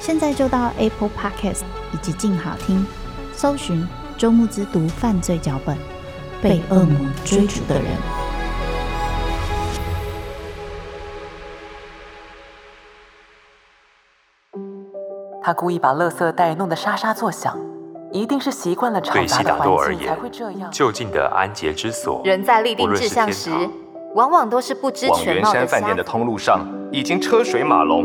现在就到 Apple Podcast 以及静好听，搜寻。周慕之读犯罪脚本，被恶魔追逐的人。他故意把垃圾袋弄得沙沙作响，一定是习惯了吵杂的环境才会这样。就近的安洁之所，人在立定志向时，往往都是不知全貌的。往圆山饭店的通路上，已经车水马龙，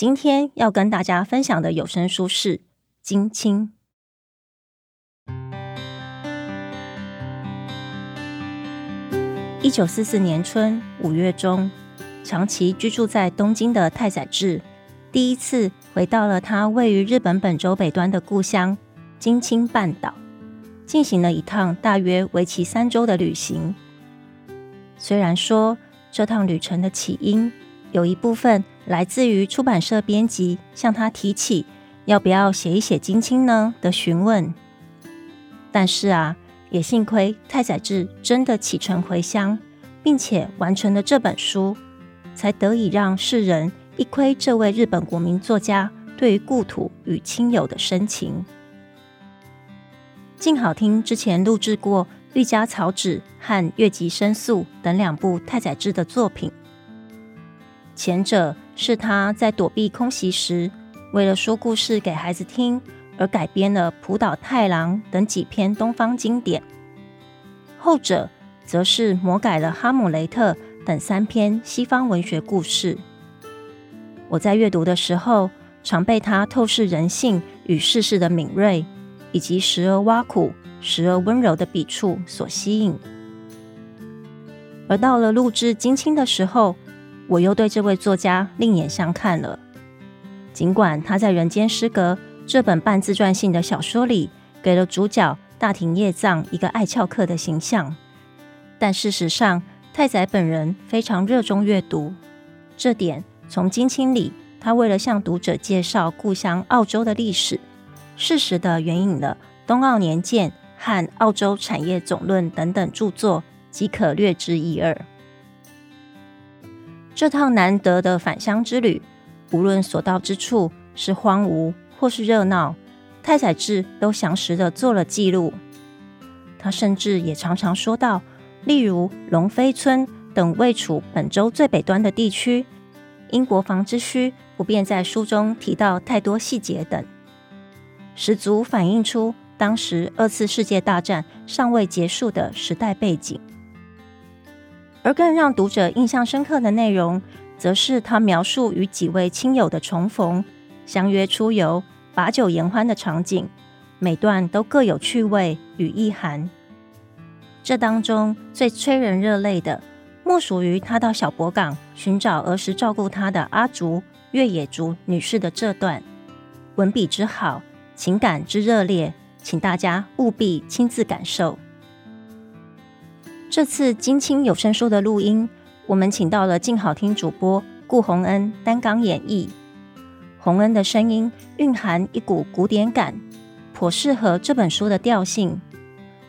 今天要跟大家分享的有声书是《金青》。一九四四年春五月中，长期居住在东京的太宰治，第一次回到了他位于日本本州北端的故乡金青半岛，进行了一趟大约为期三周的旅行。虽然说这趟旅程的起因有一部分来自于出版社编辑向他提起要不要写一写金青呢的询问，但是啊。也幸亏太宰治真的启程回乡，并且完成了这本书，才得以让世人一窥这位日本国民作家对于故土与亲友的深情。静好听之前录制过《玉家草纸》和《月吉申诉》等两部太宰治的作品，前者是他在躲避空袭时，为了说故事给孩子听。而改编了浦岛太郎等几篇东方经典，后者则是魔改了哈姆雷特等三篇西方文学故事。我在阅读的时候，常被他透视人性与世事的敏锐，以及时而挖苦、时而温柔的笔触所吸引。而到了录制金青的时候，我又对这位作家另眼相看了。尽管他在《人间失格》这本半自传性的小说里，给了主角大庭叶藏一个爱翘课的形象，但事实上，太宰本人非常热衷阅读。这点从金青里，他为了向读者介绍故乡澳洲的历史，适时地援引了《东澳年鉴》和《澳洲产业总论》等等著作，即可略知一二。这趟难得的返乡之旅，无论所到之处是荒芜，或是热闹，太宰治都详实的做了记录。他甚至也常常说到，例如龙飞村等位处本州最北端的地区，因国防之需，不便在书中提到太多细节等，十足反映出当时二次世界大战尚未结束的时代背景。而更让读者印象深刻的内容，则是他描述与几位亲友的重逢。相约出游、把酒言欢的场景，每段都各有趣味与意涵。这当中最催人热泪的，莫属于他到小博港寻找儿时照顾他的阿竹越野竹女士的这段，文笔之好，情感之热烈，请大家务必亲自感受。这次金青有声书的录音，我们请到了静好听主播顾宏恩担纲演绎。宏恩的声音蕴含一股古典感，颇适合这本书的调性。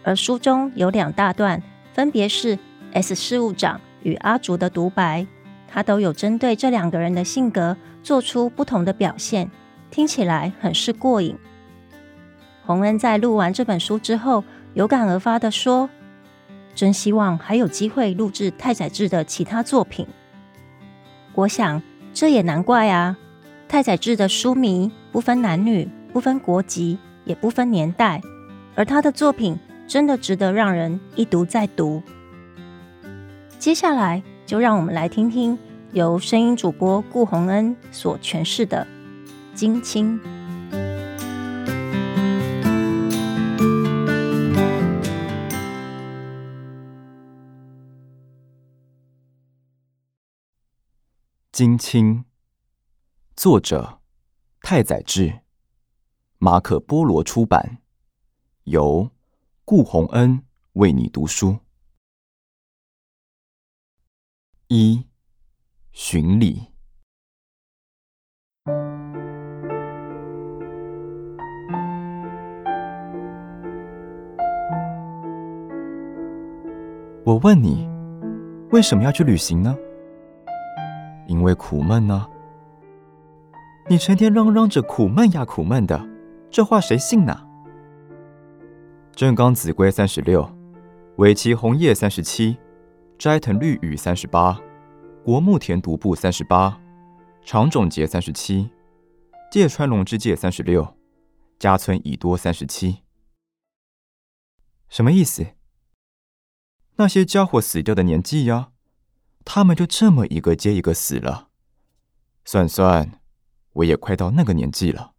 而书中有两大段，分别是 S 事务长与阿竹的独白，他都有针对这两个人的性格做出不同的表现，听起来很是过瘾。洪恩在录完这本书之后，有感而发地说：“真希望还有机会录制太宰治的其他作品。”我想，这也难怪啊。太宰治的书迷不分男女，不分国籍，也不分年代，而他的作品真的值得让人一读再读。接下来，就让我们来听听由声音主播顾洪恩所诠释的《金青》。《金青》作者太宰治，马可波罗出版，由顾洪恩为你读书。一、巡礼。我问你，为什么要去旅行呢？因为苦闷呢？你成天嚷嚷着苦闷呀苦闷的，这话谁信呢？正冈子规三十六，尾崎红叶三十七，斋藤绿羽三十八，国木田独步三十八，长冢节三十七，芥川龙之介三十六，加村以多三十七。什么意思？那些家伙死掉的年纪呀，他们就这么一个接一个死了。算算。我也快到那个年纪了。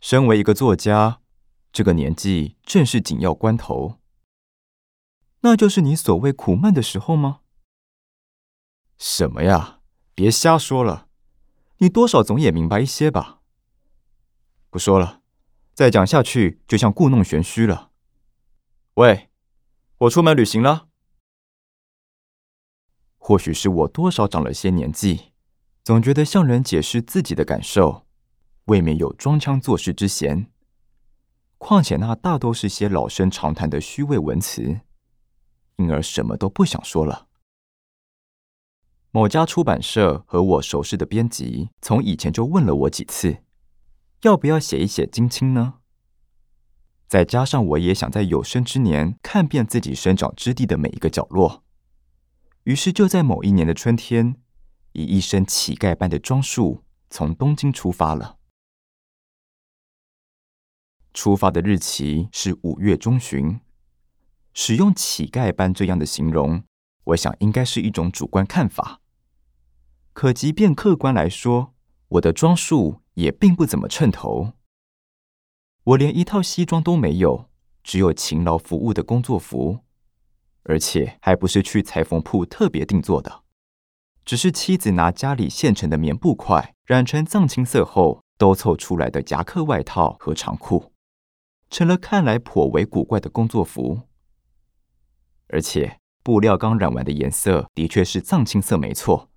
身为一个作家，这个年纪正是紧要关头。那就是你所谓苦闷的时候吗？什么呀？别瞎说了，你多少总也明白一些吧。不说了，再讲下去就像故弄玄虚了。喂，我出门旅行了。或许是我多少长了些年纪。总觉得向人解释自己的感受，未免有装腔作势之嫌。况且那大都是些老生常谈的虚伪文辞，因而什么都不想说了。某家出版社和我熟识的编辑，从以前就问了我几次，要不要写一写《金青》呢？再加上我也想在有生之年看遍自己生长之地的每一个角落，于是就在某一年的春天。以一身乞丐般的装束，从东京出发了。出发的日期是五月中旬。使用“乞丐般”这样的形容，我想应该是一种主观看法。可即便客观来说，我的装束也并不怎么称头。我连一套西装都没有，只有勤劳服务的工作服，而且还不是去裁缝铺特别定做的。只是妻子拿家里现成的棉布块染成藏青色后，兜凑出来的夹克外套和长裤，成了看来颇为古怪的工作服。而且布料刚染完的颜色的确是藏青色，没错。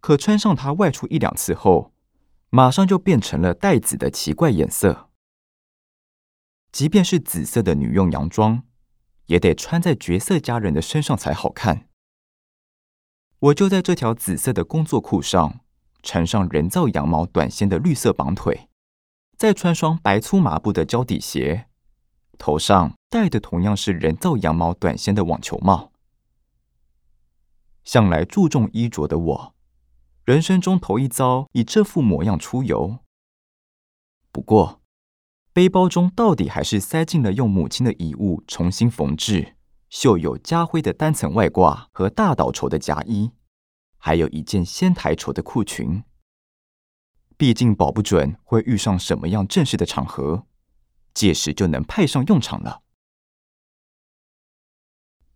可穿上它外出一两次后，马上就变成了带紫的奇怪颜色。即便是紫色的女用洋装，也得穿在绝色佳人的身上才好看。我就在这条紫色的工作裤上缠上人造羊毛短纤的绿色绑腿，再穿双白粗麻布的胶底鞋，头上戴的同样是人造羊毛短纤的网球帽。向来注重衣着的我，人生中头一遭以这副模样出游。不过，背包中到底还是塞进了用母亲的遗物重新缝制。绣有家徽的单层外挂和大岛绸的夹衣，还有一件仙台绸的裤裙。毕竟保不准会遇上什么样正式的场合，届时就能派上用场了。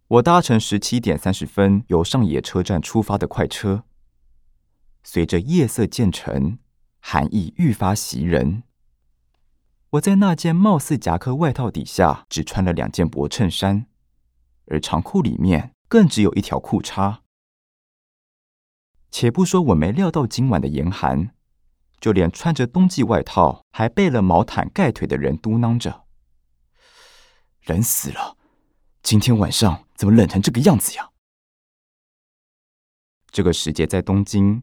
我搭乘十七点三十分由上野车站出发的快车，随着夜色渐沉，寒意愈发袭人。我在那件貌似夹克外套底下，只穿了两件薄衬衫。而长裤里面更只有一条裤衩。且不说我没料到今晚的严寒，就连穿着冬季外套还备了毛毯盖腿的人嘟囔着：“冷死了！今天晚上怎么冷成这个样子呀？这个时节在东京，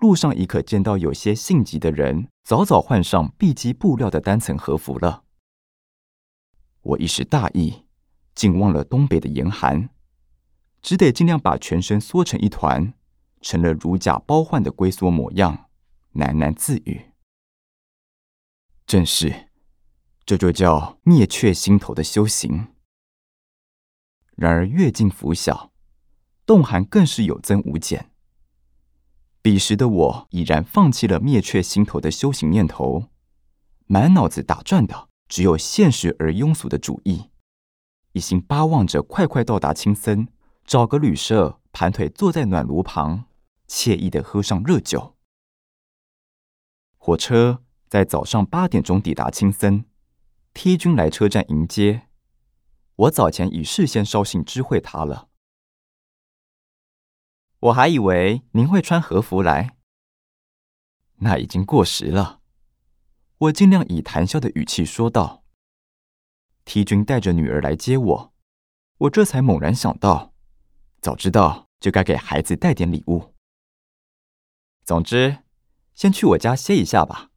路上已可见到有些性急的人早早换上碧鸡布料的单层和服了。我一时大意，竟忘了东北的严寒，只得尽量把全身缩成一团，成了如假包换的龟缩模样，喃喃自语：“正是。”这就叫灭却心头的修行。然而月近拂晓，冻寒更是有增无减。彼时的我已然放弃了灭却心头的修行念头，满脑子打转的只有现实而庸俗的主意，一心巴望着快快到达青森，找个旅社盘腿坐在暖炉旁，惬意的喝上热酒。火车在早上八点钟抵达青森。T 君来车站迎接，我早前已事先捎信知会他了。我还以为您会穿和服来，那已经过时了。我尽量以谈笑的语气说道。T 君带着女儿来接我，我这才猛然想到，早知道就该给孩子带点礼物。总之，先去我家歇一下吧。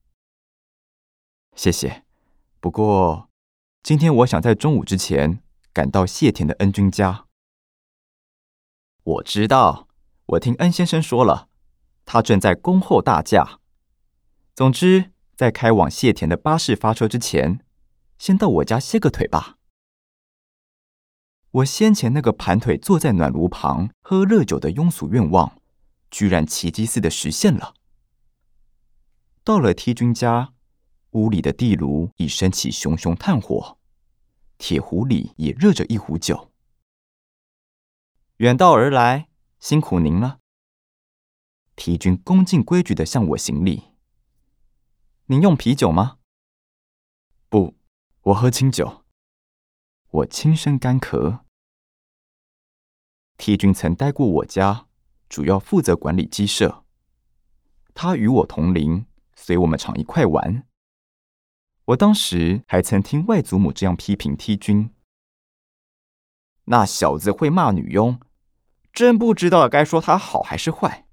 谢谢。不过，今天我想在中午之前赶到谢田的恩君家。我知道，我听恩先生说了，他正在恭候大驾。总之，在开往谢田的巴士发车之前，先到我家歇个腿吧。我先前那个盘腿坐在暖炉旁喝热酒的庸俗愿望，居然奇迹似的实现了。到了 T 君家。屋里的地炉已升起熊熊炭火，铁壶里也热着一壶酒。远道而来，辛苦您了。提君恭敬规矩的向我行礼。您用啤酒吗？不，我喝清酒。我轻声干咳。提君曾待过我家，主要负责管理鸡舍。他与我同龄，随我们常一块玩。我当时还曾听外祖母这样批评 T 君：“那小子会骂女佣，真不知道该说他好还是坏。”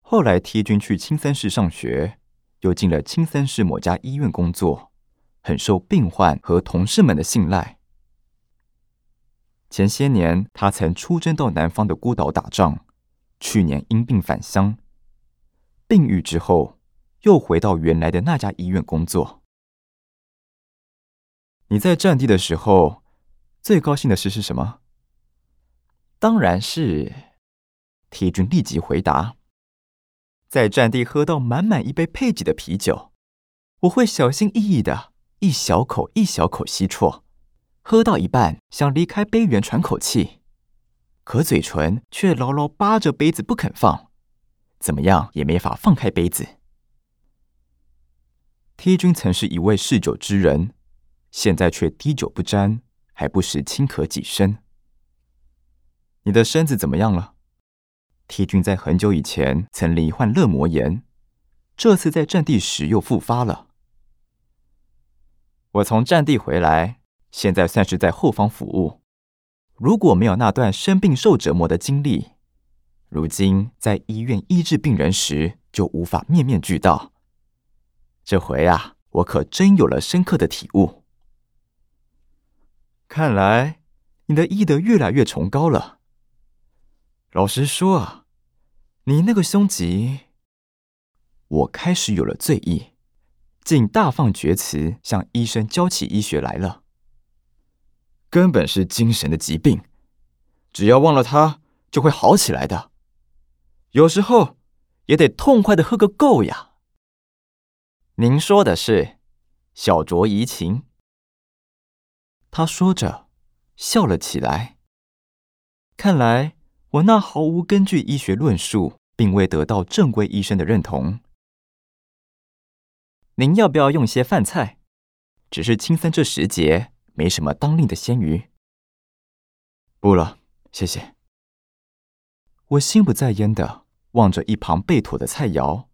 后来 T 君去青森市上学，又进了青森市某家医院工作，很受病患和同事们的信赖。前些年他曾出征到南方的孤岛打仗，去年因病返乡，病愈之后。又回到原来的那家医院工作。你在战地的时候，最高兴的事是什么？当然是铁军立即回答：在战地喝到满满一杯配给的啤酒，我会小心翼翼的一小口一小口吸啜，喝到一半想离开杯缘喘口气，可嘴唇却牢牢扒着杯子不肯放，怎么样也没法放开杯子。T 君曾是一位嗜酒之人，现在却滴酒不沾，还不时轻咳几声。你的身子怎么样了？T 君在很久以前曾罹患肋膜炎，这次在战地时又复发了。我从战地回来，现在算是在后方服务。如果没有那段生病受折磨的经历，如今在医院医治病人时就无法面面俱到。这回啊，我可真有了深刻的体悟。看来你的医德越来越崇高了。老实说啊，你那个凶吉，我开始有了醉意，竟大放厥词向医生教起医学来了。根本是精神的疾病，只要忘了它，就会好起来的。有时候也得痛快的喝个够呀。您说的是，小酌怡情。他说着，笑了起来。看来我那毫无根据医学论述，并未得到正规医生的认同。您要不要用些饭菜？只是青森这时节，没什么当令的鲜鱼。不了，谢谢。我心不在焉的望着一旁备妥的菜肴。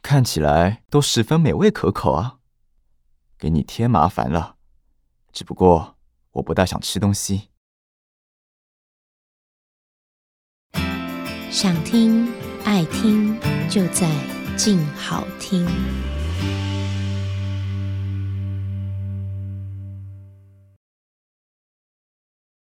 看起来都十分美味可口啊！给你添麻烦了，只不过我不大想吃东西。想听爱听，就在静好听。